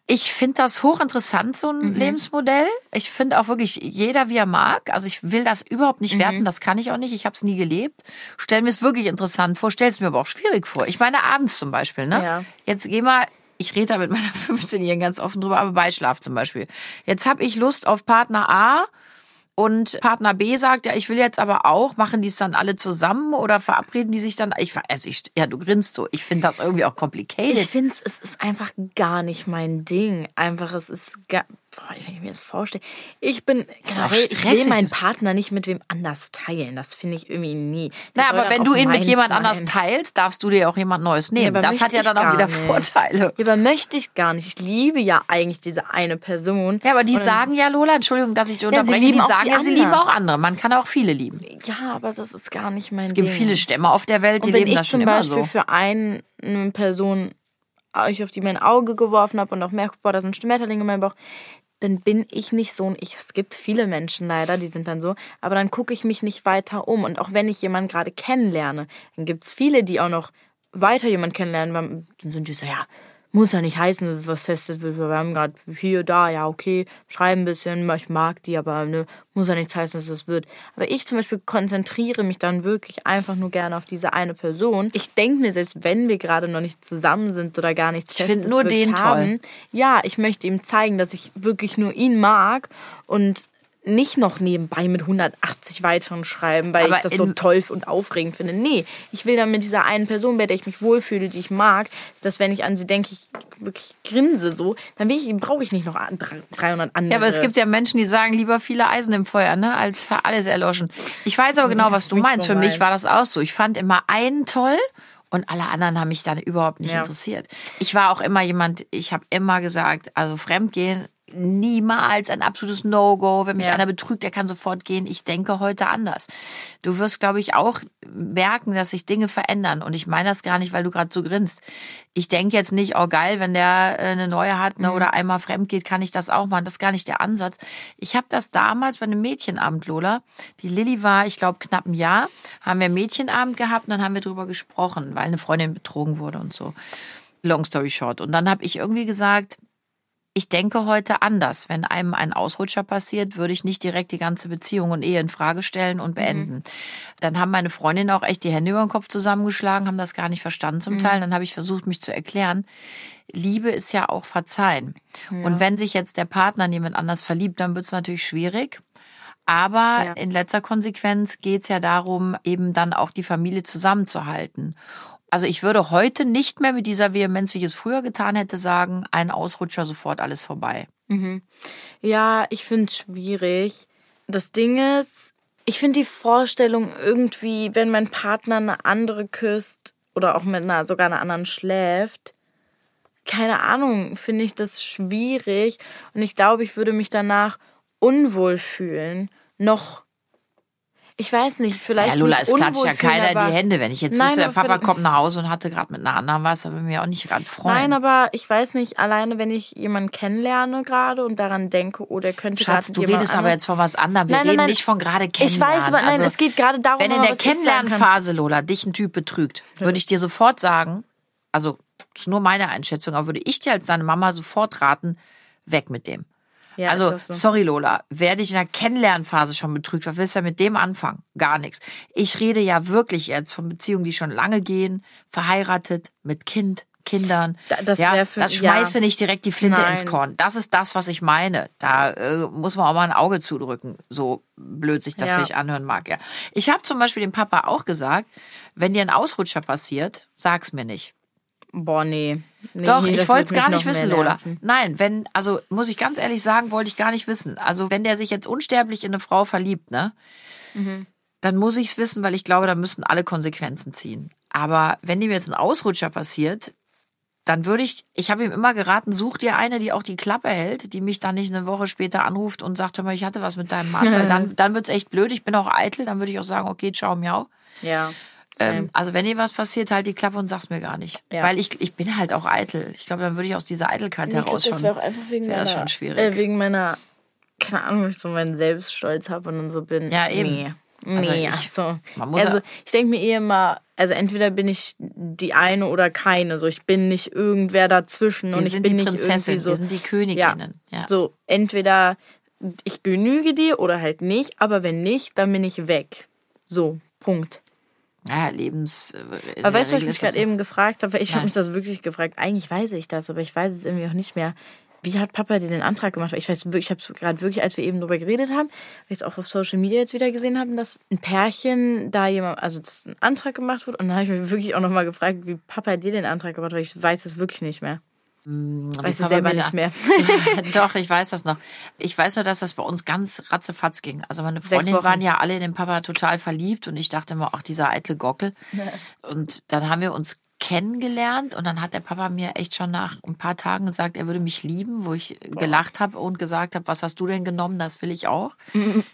Speaker 1: Ich finde das hochinteressant, so ein mhm. Lebensmodell. Ich finde auch wirklich jeder, wie er mag. Also ich will das überhaupt nicht mhm. werten, das kann ich auch nicht. Ich habe es nie gelebt. Stell mir es wirklich interessant vor, stell es mir aber auch schwierig vor. Ich meine abends zum Beispiel. Ne? Ja. Jetzt geh mal ich rede da mit meiner [laughs] 15-Jährigen ganz offen drüber, aber Beischlaf zum Beispiel. Jetzt habe ich Lust auf Partner A und Partner B sagt, ja, ich will jetzt aber auch, machen die es dann alle zusammen oder verabreden die sich dann? Ich, also ich, ja, du grinst so. Ich finde das irgendwie auch complicated.
Speaker 2: Ich finde es ist einfach gar nicht mein Ding. Einfach, es ist gar, boah, wenn ich mir das vorstelle. Ich bin, generell, ich will meinen Partner nicht mit wem anders teilen. Das finde ich irgendwie nie.
Speaker 1: Na, aber wenn du ihn mit jemand sein. anders teilst, darfst du dir auch jemand Neues nehmen. Ja, das hat ja dann auch wieder nicht. Vorteile.
Speaker 2: Ja, aber möchte ich gar nicht. Ich liebe ja eigentlich diese eine Person.
Speaker 1: Ja, aber die sagen ja, Lola, Entschuldigung, dass ich dich unterbreche, ja, die sagen ja, sie lieben auch andere. Man kann auch viele lieben.
Speaker 2: Ja, aber das ist gar nicht mein
Speaker 1: Es gibt
Speaker 2: Ding.
Speaker 1: viele Stämme auf der Welt, die leben das schon immer so.
Speaker 2: Wenn ich zum Beispiel für eine Person ich auf die mein Auge geworfen habe und auch merke, boah, da sind Schmetterlinge in meinem Bauch, dann bin ich nicht so ein Ich. Es gibt viele Menschen leider, die sind dann so, aber dann gucke ich mich nicht weiter um. Und auch wenn ich jemanden gerade kennenlerne, dann gibt es viele, die auch noch weiter jemanden kennenlernen, dann sind die so, ja, muss ja nicht heißen, dass es was Festes wird. Wir haben gerade hier, da, ja, okay, schreiben ein bisschen, ich mag die, aber ne, muss ja nichts heißen, dass es wird. Aber ich zum Beispiel konzentriere mich dann wirklich einfach nur gerne auf diese eine Person. Ich denke mir, selbst wenn wir gerade noch nicht zusammen sind oder gar nichts
Speaker 1: ich Festes nur den haben, toll.
Speaker 2: ja, ich möchte ihm zeigen, dass ich wirklich nur ihn mag und nicht noch nebenbei mit 180 weiteren schreiben, weil Aber ich das so toll und aufregend finde. Nee, ich will dann mit dieser einen Person, bei der ich mich wohlfühle, die ich mag, dass wenn ich an sie denke, ich wirklich grinse so, dann brauche ich nicht noch 300 andere.
Speaker 1: Ja, aber es gibt ja Menschen, die sagen, lieber viele Eisen im Feuer, ne, als alles erloschen. Ich weiß aber genau, was du meinst. Für mich war das auch so. Ich fand immer einen toll und alle anderen haben mich dann überhaupt nicht ja. interessiert. Ich war auch immer jemand, ich habe immer gesagt, also Fremdgehen niemals ein absolutes No-Go. Wenn mich ja. einer betrügt, der kann sofort gehen. Ich denke heute anders. Du wirst, glaube ich, auch merken, dass sich Dinge verändern. Und ich meine das gar nicht, weil du gerade so grinst. Ich denke jetzt nicht, oh geil, wenn der äh, eine neue hat ne, mhm. oder einmal fremd geht, kann ich das auch machen. Das ist gar nicht der Ansatz. Ich habe das damals bei einem Mädchenabend, Lola. Die Lilly war, ich glaube, knapp ein Jahr. Haben wir Mädchenabend gehabt und dann haben wir drüber gesprochen, weil eine Freundin betrogen wurde und so. Long story short. Und dann habe ich irgendwie gesagt, ich denke heute anders. Wenn einem ein Ausrutscher passiert, würde ich nicht direkt die ganze Beziehung und Ehe in Frage stellen und beenden. Mhm. Dann haben meine Freundinnen auch echt die Hände über den Kopf zusammengeschlagen, haben das gar nicht verstanden zum mhm. Teil. Dann habe ich versucht, mich zu erklären. Liebe ist ja auch Verzeihen. Ja. Und wenn sich jetzt der Partner in jemand anders verliebt, dann wird es natürlich schwierig. Aber ja. in letzter Konsequenz geht es ja darum, eben dann auch die Familie zusammenzuhalten. Also ich würde heute nicht mehr mit dieser Vehemenz, wie ich es früher getan hätte, sagen, ein Ausrutscher, sofort alles vorbei.
Speaker 2: Mhm. Ja, ich finde es schwierig. Das Ding ist, ich finde die Vorstellung irgendwie, wenn mein Partner eine andere küsst oder auch mit einer sogar einer anderen schläft, keine Ahnung, finde ich das schwierig. Und ich glaube, ich würde mich danach unwohl fühlen. Noch ich weiß nicht, vielleicht.
Speaker 1: Ja, Lola,
Speaker 2: nicht
Speaker 1: es klatscht ja keiner in
Speaker 2: aber-
Speaker 1: die Hände. Wenn ich jetzt
Speaker 2: Nein,
Speaker 1: wüsste, der Papa kommt nach Hause und hatte gerade mit einer anderen was, da würde ich mich auch nicht gerade freuen.
Speaker 2: Nein, aber ich weiß nicht, alleine wenn ich jemanden kennenlerne gerade und daran denke, oh, der könnte
Speaker 1: Schatz, du redest aber jetzt von was anderem. Wir
Speaker 2: Nein,
Speaker 1: reden
Speaker 2: nein.
Speaker 1: nicht von gerade
Speaker 2: Ich
Speaker 1: kennenlernen.
Speaker 2: weiß, aber nein,
Speaker 1: Also,
Speaker 2: es geht gerade darum,
Speaker 1: Wenn in der
Speaker 2: ich.
Speaker 1: Kennenlernphase, Lola, dich ein Typ betrügt, würde ich dir sofort sagen, also das ist nur meine Einschätzung, aber würde ich dir als deine Mama sofort raten, weg mit dem.
Speaker 2: Ja,
Speaker 1: also,
Speaker 2: so.
Speaker 1: sorry Lola, wer dich in der Kennenlernphase schon betrügt, was willst du mit dem anfangen? Gar nichts. Ich rede ja wirklich jetzt von Beziehungen, die schon lange gehen, verheiratet, mit Kind, Kindern.
Speaker 2: Da- das
Speaker 1: ja,
Speaker 2: für-
Speaker 1: das schmeißt
Speaker 2: ja.
Speaker 1: du nicht direkt die Flinte
Speaker 2: Nein.
Speaker 1: ins Korn. Das ist das, was ich meine. Da äh, muss man auch mal ein Auge zudrücken, so blöd sich das
Speaker 2: Ja.
Speaker 1: vielleicht anhören mag. Ja. Ich habe zum Beispiel dem Papa auch gesagt, wenn dir ein Ausrutscher passiert, sag's mir nicht.
Speaker 2: Boah, nee. nee
Speaker 1: Doch,
Speaker 2: nee,
Speaker 1: ich wollte es gar nicht wissen, Lola. Nein, wenn, also muss ich ganz ehrlich sagen, wollte ich gar nicht wissen. Also wenn der sich jetzt unsterblich in eine Frau verliebt, ne,
Speaker 2: Mhm.
Speaker 1: dann muss ich es wissen, weil ich glaube, da müssten alle Konsequenzen ziehen. Aber wenn dem jetzt ein Ausrutscher passiert, dann würde ich, ich habe ihm immer geraten, such dir eine, die auch die Klappe hält, die mich dann nicht eine Woche später anruft und sagt, hör mal, ich hatte was mit deinem Mann. Weil dann, [laughs] dann wird's echt blöd. Ich bin auch eitel, dann würde ich auch sagen, okay, ciao, miau.
Speaker 2: Ja.
Speaker 1: Ähm, also wenn dir was passiert, halt die Klappe und sag's mir gar nicht.
Speaker 2: Ja.
Speaker 1: Weil ich, ich bin halt auch eitel. Ich glaube, dann würde ich aus dieser Eitelkeit
Speaker 2: Ich glaub,
Speaker 1: heraus
Speaker 2: das
Speaker 1: schon.
Speaker 2: wäre auch einfach wegen
Speaker 1: wäre
Speaker 2: meiner,
Speaker 1: das schon schwierig.
Speaker 2: Äh, wegen meiner, keine Ahnung, ich so meinen Selbststolz habe und dann so bin.
Speaker 1: Ja, eben.
Speaker 2: Nee.
Speaker 1: Also
Speaker 2: Nee,
Speaker 1: ich-
Speaker 2: ach so.
Speaker 1: man muss
Speaker 2: also
Speaker 1: ja-
Speaker 2: ich denke mir eh immer, also entweder bin ich die eine oder keine. So, ich bin nicht irgendwer dazwischen und
Speaker 1: wir
Speaker 2: ich
Speaker 1: sind
Speaker 2: bin
Speaker 1: die
Speaker 2: nicht
Speaker 1: Prinzessin,
Speaker 2: irgendwie so.
Speaker 1: wir sind die Königinnen. Ja.
Speaker 2: So, entweder ich genüge dir oder halt nicht, aber wenn nicht, dann bin ich weg. So, Punkt.
Speaker 1: Ja, Lebens. äh,
Speaker 2: Aber weißt du, was ich mich gerade eben gefragt habe? Ich habe mich das wirklich gefragt. Eigentlich weiß ich das, aber ich weiß es irgendwie auch nicht mehr. Wie hat Papa dir den Antrag gemacht? Ich weiß wirklich, ich habe es gerade wirklich, als wir eben drüber geredet haben, weil ich es auch auf Social Media jetzt wieder gesehen habe, dass ein Pärchen da jemand, also dass ein Antrag gemacht wird. Und dann habe ich mich wirklich auch nochmal gefragt, wie Papa dir den Antrag gemacht hat, weil ich weiß es wirklich nicht mehr.
Speaker 1: Wie
Speaker 2: Weiß es
Speaker 1: Papa
Speaker 2: selber nicht mehr. [laughs]
Speaker 1: Doch, ich weiß das noch. Ich weiß nur, dass das bei uns ganz ratzefatz ging. Also meine Freundin
Speaker 2: Wochen.
Speaker 1: waren ja alle in den Papa total verliebt und ich dachte immer, ach, dieser eitle Gockel. Und dann haben wir uns kennengelernt und dann hat der Papa mir echt schon nach ein paar Tagen gesagt, er würde mich lieben, wo ich gelacht habe und gesagt habe, was hast du denn genommen, das will ich auch.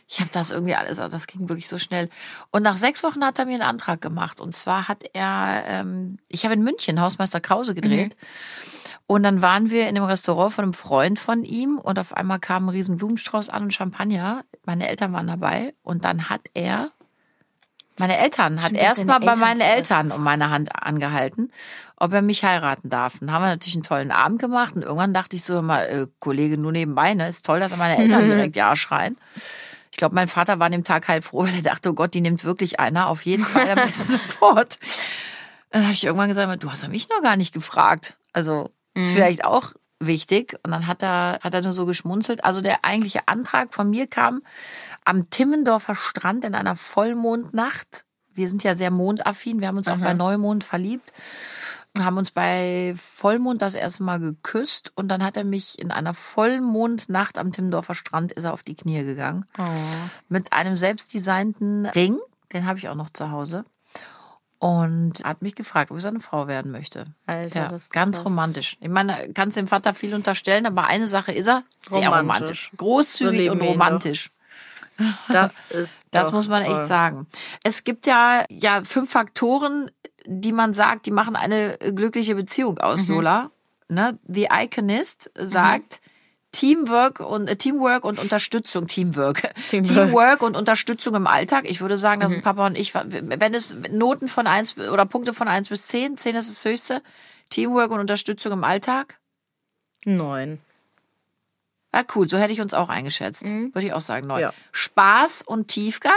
Speaker 1: Ich habe das irgendwie alles, also das ging wirklich so schnell. Und nach sechs Wochen hat er mir einen Antrag gemacht und zwar hat er, ähm, ich habe in München Hausmeister Krause gedreht. Und dann waren wir in einem Restaurant von einem Freund von ihm und auf einmal kam ein riesen Blumenstrauß an und Champagner. Meine Eltern waren dabei und dann hat er, meine Eltern, hat erstmal bei meinen. Eltern um meine Hand angehalten, ob er mich heiraten darf. Dann haben wir natürlich einen tollen Abend gemacht und irgendwann dachte ich so immer, äh, Kollege, nur nebenbei, ne? Ist toll, dass meine Eltern [laughs] direkt Ja schreien. Ich glaube, mein Vater war an dem Tag halb froh, weil er dachte, oh Gott, die nimmt wirklich einer, auf jeden Fall am besten [laughs] sofort. Dann habe ich irgendwann gesagt, du hast ja mich noch gar nicht gefragt. Also ist vielleicht auch wichtig. Und dann hat er, hat er nur so geschmunzelt. Also der eigentliche Antrag von mir kam am Timmendorfer Strand in einer Vollmondnacht. Wir sind ja sehr mondaffin. Wir haben uns auch bei Neumond verliebt. Haben uns bei Vollmond das erste Mal geküsst und dann hat er mich in einer Vollmondnacht am Timmendorfer Strand ist er auf die Knie gegangen mit einem selbstdesignten Ring, den habe ich auch noch zu Hause. Und hat mich gefragt, ob ich seine Frau werden möchte.
Speaker 2: Alter,
Speaker 1: ja,
Speaker 2: das
Speaker 1: ganz
Speaker 2: krass.
Speaker 1: romantisch. Ich meine, kannst dem Vater viel unterstellen, aber eine Sache ist er, sehr
Speaker 2: Romantisch.
Speaker 1: romantisch.
Speaker 2: So
Speaker 1: Großzügig
Speaker 2: leben
Speaker 1: und romantisch.
Speaker 2: Das ist. [laughs]
Speaker 1: Das muss man echt
Speaker 2: toll.
Speaker 1: sagen. Es gibt ja, ja fünf Faktoren, die man sagt, die machen eine glückliche Beziehung aus,
Speaker 2: Mhm.
Speaker 1: Lola. Ne? The Iconist sagt, Teamwork und äh, Teamwork und Unterstützung, Teamwork. [laughs]
Speaker 2: Teamwork.
Speaker 1: Teamwork und Unterstützung im Alltag. Ich würde sagen, das
Speaker 2: Mhm.
Speaker 1: sind Papa und ich, wenn es Noten von eins oder Punkte von eins bis zehn, zehn ist das höchste. Teamwork und Unterstützung im Alltag.
Speaker 2: Neun.
Speaker 1: Ah, cool, so hätte ich uns auch eingeschätzt. Würde ich auch sagen, neun.
Speaker 2: Mhm. Ja.
Speaker 1: Spaß und Tiefgang.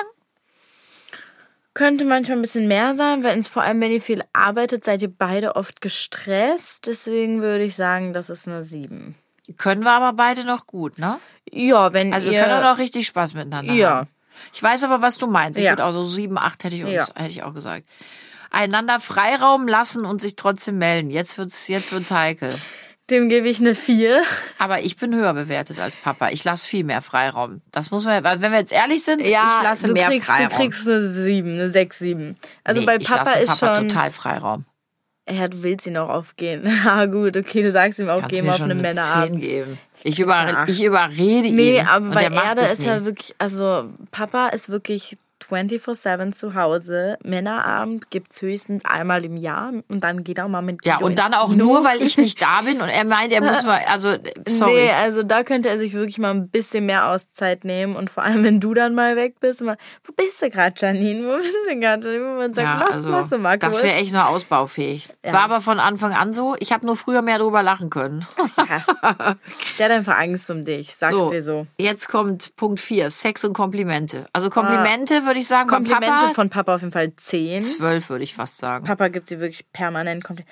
Speaker 2: Könnte manchmal ein bisschen mehr sein, weil vor allem, wenn ihr viel arbeitet, seid ihr beide oft gestresst. Deswegen würde ich sagen, das ist eine sieben.
Speaker 1: Können wir aber beide noch gut, ne?
Speaker 2: Ja, wenn
Speaker 1: Also
Speaker 2: ihr.
Speaker 1: wir können auch richtig Spaß miteinander
Speaker 2: Ja.
Speaker 1: haben. Ich weiß aber, was du meinst. Ich
Speaker 2: Ja.
Speaker 1: würde auch so sieben, acht hätte ich uns,
Speaker 2: Ja.
Speaker 1: hätte ich auch gesagt. Einander Freiraum lassen und sich trotzdem melden. Jetzt wird's, jetzt wird's heikel.
Speaker 2: Dem gebe ich eine vier.
Speaker 1: Aber ich bin höher bewertet als Papa. Ich lasse viel mehr Freiraum. Das muss man, also wenn wir jetzt ehrlich sind, ich lasse mehr
Speaker 2: kriegst,
Speaker 1: Freiraum.
Speaker 2: Du kriegst eine sieben, eine sechs, sieben. Also
Speaker 1: Nee,
Speaker 2: bei
Speaker 1: ich
Speaker 2: Papa
Speaker 1: lasse
Speaker 2: ist
Speaker 1: Papa
Speaker 2: schon.
Speaker 1: total Freiraum.
Speaker 2: Ja, du willst ihn auch aufgehen. [laughs] Ah, gut, okay, du sagst ihm auch,
Speaker 1: Kannst
Speaker 2: geh mal auf eine Männerabend.
Speaker 1: 10 geben. Ich, über, ich überrede
Speaker 2: Nee,
Speaker 1: ihn.
Speaker 2: aber
Speaker 1: und
Speaker 2: bei
Speaker 1: der
Speaker 2: Erde ist
Speaker 1: nie.
Speaker 2: ja wirklich, also Papa ist wirklich 24-7 zu Hause. Männerabend gibt's höchstens einmal im Jahr und dann geht er mal mit
Speaker 1: Ja,
Speaker 2: Guido
Speaker 1: und dann auch nur, weil ich nicht da bin und er meint, er muss mal, also, [laughs] sorry.
Speaker 2: Nee, also da könnte er sich wirklich mal ein bisschen mehr Auszeit nehmen und vor allem, wenn du dann mal weg bist, mal, wo bist du gerade, Janine? Wo bist du gerade? Wo man sagt,
Speaker 1: Ja, also,
Speaker 2: machst du mal
Speaker 1: das
Speaker 2: kurz?
Speaker 1: wäre echt nur ausbaufähig. War aber von Anfang an so. Ich habe nur früher mehr drüber lachen können. [laughs]
Speaker 2: Der hat einfach Angst um dich, sag's dir so.
Speaker 1: Jetzt kommt Punkt 4, Sex und Komplimente. Also Komplimente würde ich sagen,
Speaker 2: Komplimente
Speaker 1: Papa
Speaker 2: von Papa auf jeden Fall 10.
Speaker 1: 12 würde ich fast sagen.
Speaker 2: Papa gibt dir wirklich permanent Komplimente.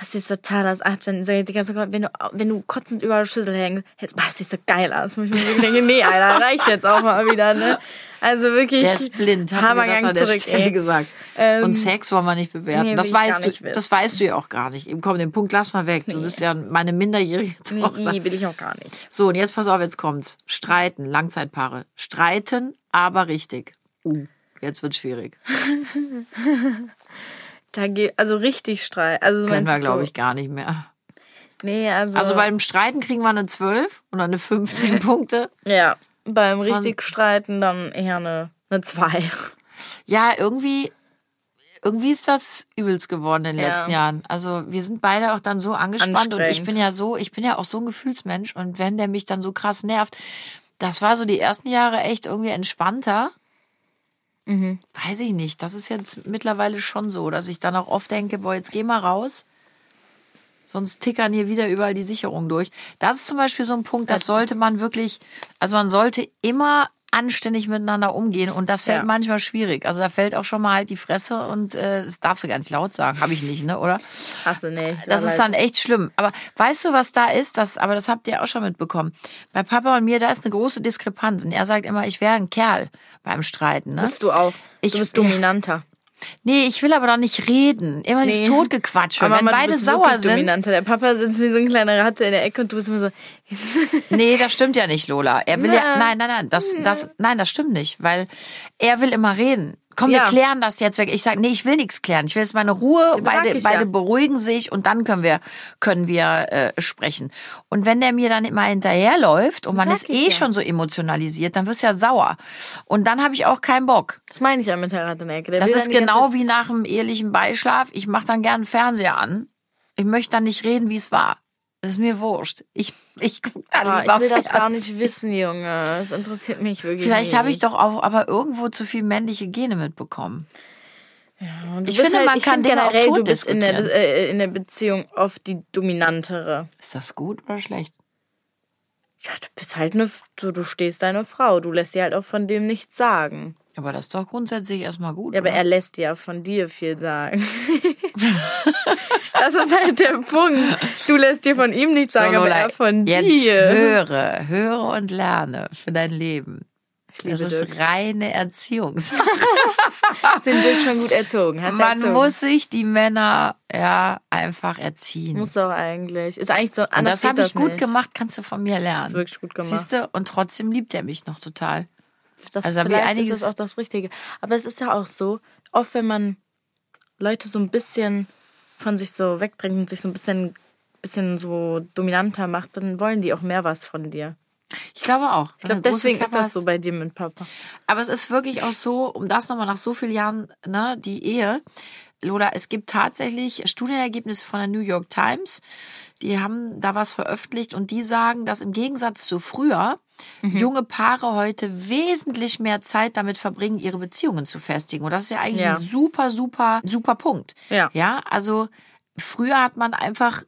Speaker 2: Das ist so toll aus. Ach, Jan, sag ich die ganze Zeit, wenn du, wenn du kotzend über der Schüssel hängst, hältst, boah, das sieht so geil aus. Und ich mir wirklich denke, nee, Alter, reicht jetzt auch mal wieder, ne? Also wirklich.
Speaker 1: Der ist blind, mir
Speaker 2: Hammergang
Speaker 1: das an der
Speaker 2: zurück,
Speaker 1: Stelle
Speaker 2: ey.
Speaker 1: gesagt.
Speaker 2: Ähm,
Speaker 1: und Sex wollen wir nicht bewerten.
Speaker 2: nee, will
Speaker 1: das weißt du,
Speaker 2: wissen.
Speaker 1: das weißt du ja auch gar nicht. Eben, Komm, den Punkt lass mal weg. Du bist ja meine minderjährige Tochter.
Speaker 2: Nee, will ich auch gar nicht.
Speaker 1: So, und jetzt pass auf, jetzt kommt's. Streiten, Langzeitpaare. Streiten, aber richtig. Uh, jetzt wird's schwierig. [laughs]
Speaker 2: Da geht, also richtig Streit. Also
Speaker 1: Können wir, glaube
Speaker 2: so,
Speaker 1: ich, gar nicht mehr.
Speaker 2: Nee, also.
Speaker 1: Also beim Streiten kriegen wir eine 12 oder eine 15 [laughs] Punkte.
Speaker 2: ja, beim richtig Streiten dann eher eine, eine 2.
Speaker 1: Ja, irgendwie, irgendwie ist das übelst geworden in den
Speaker 2: Ja.
Speaker 1: letzten Jahren. Also wir sind beide auch dann so angespannt und ich bin ja so, ich bin ja auch so ein Gefühlsmensch und wenn der mich dann so krass nervt, das war so die ersten Jahre echt irgendwie entspannter.
Speaker 2: Mhm.
Speaker 1: Weiß ich nicht. Das ist jetzt mittlerweile schon so, dass ich dann auch oft denke, boah, jetzt geh mal raus. Sonst tickern hier wieder überall die Sicherungen durch. Das ist zum Beispiel so ein Punkt, das sollte man wirklich, also man sollte immer anständig miteinander umgehen und das fällt
Speaker 2: Ja.
Speaker 1: manchmal schwierig. Also da fällt auch schon mal halt die Fresse und äh, das darfst du gar nicht laut sagen. Habe ich nicht, ne, oder?
Speaker 2: Hasse nicht.
Speaker 1: Das ist dann echt schlimm. Aber weißt du, was da ist? Das, aber das habt ihr auch schon mitbekommen. Bei Papa und mir, da ist eine große Diskrepanz. Und er sagt immer, ich wäre ein Kerl beim Streiten. Ne?
Speaker 2: Bist du auch.
Speaker 1: Ich-
Speaker 2: du bist dominanter.
Speaker 1: Nee, ich will aber doch nicht reden. Immer dieses
Speaker 2: Nee.
Speaker 1: Totgequatsche.
Speaker 2: Aber
Speaker 1: Wenn
Speaker 2: du
Speaker 1: beide sauer sind.
Speaker 2: Dominanter. Der Papa sitzt wie so ein kleiner Ratte in der Ecke und du bist immer so. [laughs]
Speaker 1: Nee, das stimmt ja nicht, Lola. Er will ja,
Speaker 2: Na.
Speaker 1: nein, nein, nein, das, das, nein, das stimmt nicht, weil er will immer reden. Komm,
Speaker 2: Ja.
Speaker 1: wir klären das jetzt weg. Ich sage, nee, ich will nichts klären. Ich will jetzt meine Ruhe.
Speaker 2: sag
Speaker 1: Beide,
Speaker 2: ich ja.
Speaker 1: beide beruhigen sich und dann können wir, können wir äh, sprechen. Und wenn der mir dann immer hinterherläuft und man ist eh
Speaker 2: ja.
Speaker 1: schon so emotionalisiert, dann wirst du ja sauer. Und dann habe ich auch keinen Bock.
Speaker 2: Das meine ich ja mit der Ratte in der Ecke. Der
Speaker 1: Das ist genau wie nach einem ehelichen Beischlaf. Ich mache dann gern einen Fernseher an. Ich möchte dann nicht reden, wie es war. Das ist mir wurscht. Ich, ich gucke dann
Speaker 2: Ah,
Speaker 1: lieber
Speaker 2: ich will das gar
Speaker 1: Fernsehen.
Speaker 2: nicht wissen, Junge. Das interessiert mich wirklich
Speaker 1: Vielleicht habe ich doch auch aber irgendwo zu viel männliche Gene mitbekommen.
Speaker 2: Und du
Speaker 1: ich finde, man
Speaker 2: ich
Speaker 1: kann
Speaker 2: finde
Speaker 1: Dinge auch
Speaker 2: generell, du bist in der, äh, in der Beziehung oft die dominantere.
Speaker 1: Ist das gut oder schlecht?
Speaker 2: Ja, du bist halt eine, du, du stehst deine Frau. Du lässt dir halt auch von dem nichts sagen.
Speaker 1: Aber das ist doch grundsätzlich erstmal gut.
Speaker 2: Ja, aber
Speaker 1: oder?
Speaker 2: er lässt dir ja von dir viel sagen. [laughs] [laughs] das ist halt der Punkt. Du lässt dir von ihm nichts
Speaker 1: So,
Speaker 2: sagen, aber er von
Speaker 1: jetzt
Speaker 2: dir.
Speaker 1: höre, höre und lerne für dein Leben. Das ist
Speaker 2: Dirk.
Speaker 1: reine Erziehungssache. [laughs]
Speaker 2: Sind Dirk schon gut erzogen. Hast
Speaker 1: Man
Speaker 2: erzogen.
Speaker 1: muss sich die Männer ja einfach erziehen.
Speaker 2: Muss doch eigentlich. Ist eigentlich so
Speaker 1: und
Speaker 2: anders
Speaker 1: das habe ich gut
Speaker 2: nicht.
Speaker 1: gemacht, kannst du von mir lernen.
Speaker 2: Das ist wirklich gut gemacht.
Speaker 1: Siehst du? Und trotzdem liebt er mich noch total.
Speaker 2: Das
Speaker 1: Also
Speaker 2: vielleicht
Speaker 1: einiges-
Speaker 2: ist es auch das Richtige. Aber es ist ja auch so, oft wenn man Leute so ein bisschen von sich so wegdrängt und sich so ein bisschen, bisschen so dominanter macht, dann wollen die auch mehr was von dir.
Speaker 1: Ich glaube auch.
Speaker 2: Ich glaube, deswegen ist das so bei dir mit Papa.
Speaker 1: Aber es ist wirklich auch so, um das nochmal nach so vielen Jahren, ne, die Ehe. Lola, es gibt tatsächlich Studienergebnisse von der New York Times. Die haben da was veröffentlicht und die sagen, dass im Gegensatz zu früher
Speaker 2: Mhm.
Speaker 1: junge Paare heute wesentlich mehr Zeit damit verbringen, ihre Beziehungen zu festigen. Und das ist ja eigentlich
Speaker 2: Ja.
Speaker 1: ein super, super, super Punkt.
Speaker 2: Ja.
Speaker 1: Ja, also früher hat man einfach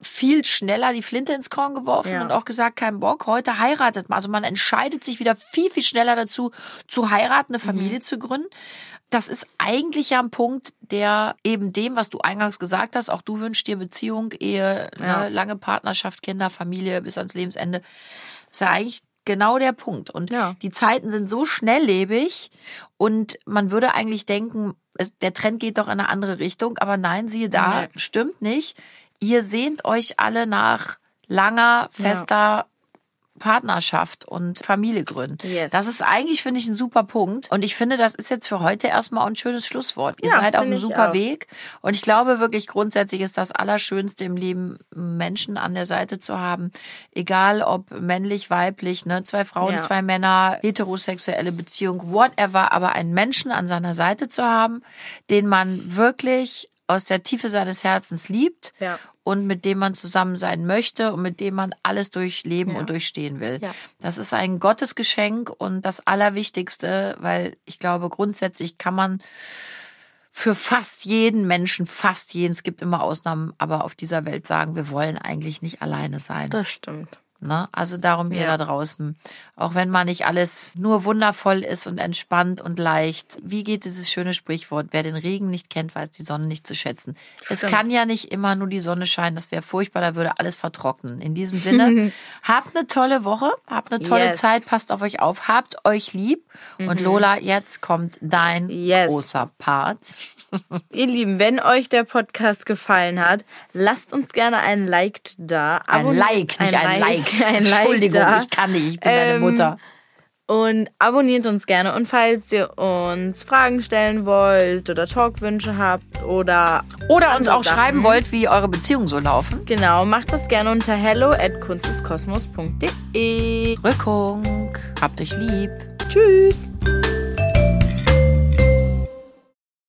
Speaker 1: viel schneller die Flinte ins Korn geworfen
Speaker 2: Ja.
Speaker 1: und auch gesagt, kein Bock. Heute heiratet man. Also man entscheidet sich wieder viel, viel schneller dazu, zu heiraten, eine Familie zu gründen. Das ist eigentlich ja ein Punkt, der eben dem, was du eingangs gesagt hast, auch du wünschst dir Beziehung, Ehe,
Speaker 2: Ja.
Speaker 1: ne, lange Partnerschaft, Kinder, Familie bis ans Lebensende. Ist ja eigentlich genau der Punkt. Und
Speaker 2: Ja.
Speaker 1: die Zeiten sind so schnelllebig und man würde eigentlich denken, es, der Trend geht doch in eine andere Richtung. Aber nein, siehe da,
Speaker 2: Nee.
Speaker 1: stimmt nicht. Ihr sehnt euch alle nach langer, fester Partnerschaft und Familie gründen.
Speaker 2: Yes.
Speaker 1: Das ist eigentlich, finde ich, ein super Punkt. Und ich finde, das ist jetzt für heute erstmal ein schönes Schlusswort. Ihr
Speaker 2: Ja,
Speaker 1: seid auf einem super
Speaker 2: auch.
Speaker 1: Weg. Und ich glaube wirklich, grundsätzlich ist das Allerschönste im Leben, Menschen an der Seite zu haben. Egal ob männlich, weiblich, ne, zwei Frauen,
Speaker 2: Ja.
Speaker 1: zwei Männer, heterosexuelle Beziehung, whatever, aber einen Menschen an seiner Seite zu haben, den man wirklich aus der Tiefe seines Herzens liebt
Speaker 2: Ja.
Speaker 1: Und mit dem man zusammen sein möchte und mit dem man alles durchleben
Speaker 2: Ja.
Speaker 1: und durchstehen will.
Speaker 2: Ja.
Speaker 1: Das ist ein Gottesgeschenk und das Allerwichtigste, weil ich glaube, grundsätzlich kann man für fast jeden Menschen, fast jeden, es gibt immer Ausnahmen, aber auf dieser Welt sagen, wir wollen eigentlich nicht alleine sein.
Speaker 2: Das stimmt.
Speaker 1: Ne? Also darum ihr
Speaker 2: Ja.
Speaker 1: da draußen. Auch wenn mal nicht alles nur wundervoll ist und entspannt und leicht. Wie geht dieses schöne Sprichwort? Wer den Regen nicht kennt, weiß die Sonne nicht zu schätzen. Es
Speaker 2: Stimmt.
Speaker 1: kann ja nicht immer nur die Sonne scheinen. Das wäre furchtbar, da würde alles vertrocknen. In diesem Sinne, [laughs] habt eine tolle Woche, habt eine tolle
Speaker 2: Yes.
Speaker 1: Zeit, passt auf euch auf, habt euch lieb. Und Lola, jetzt kommt dein
Speaker 2: Yes.
Speaker 1: großer Part.
Speaker 2: Ihr Lieben, wenn euch der Podcast gefallen hat, lasst uns gerne ein Like da.
Speaker 1: Ein
Speaker 2: Abonniert-
Speaker 1: Like, nicht ein, Like. [laughs]
Speaker 2: Ein Like
Speaker 1: Entschuldigung,
Speaker 2: da.
Speaker 1: ich kann nicht, ich bin deine
Speaker 2: Ähm,
Speaker 1: Mutter.
Speaker 2: Und abonniert uns gerne. Und falls ihr uns Fragen stellen wollt oder Talkwünsche habt oder
Speaker 1: Oder uns auch
Speaker 2: Sachen,
Speaker 1: schreiben wollt, wie eure Beziehungen so laufen.
Speaker 2: Genau, macht das gerne unter hello at kunsteskosmos.de.
Speaker 1: Rückung. Habt euch lieb.
Speaker 2: Tschüss.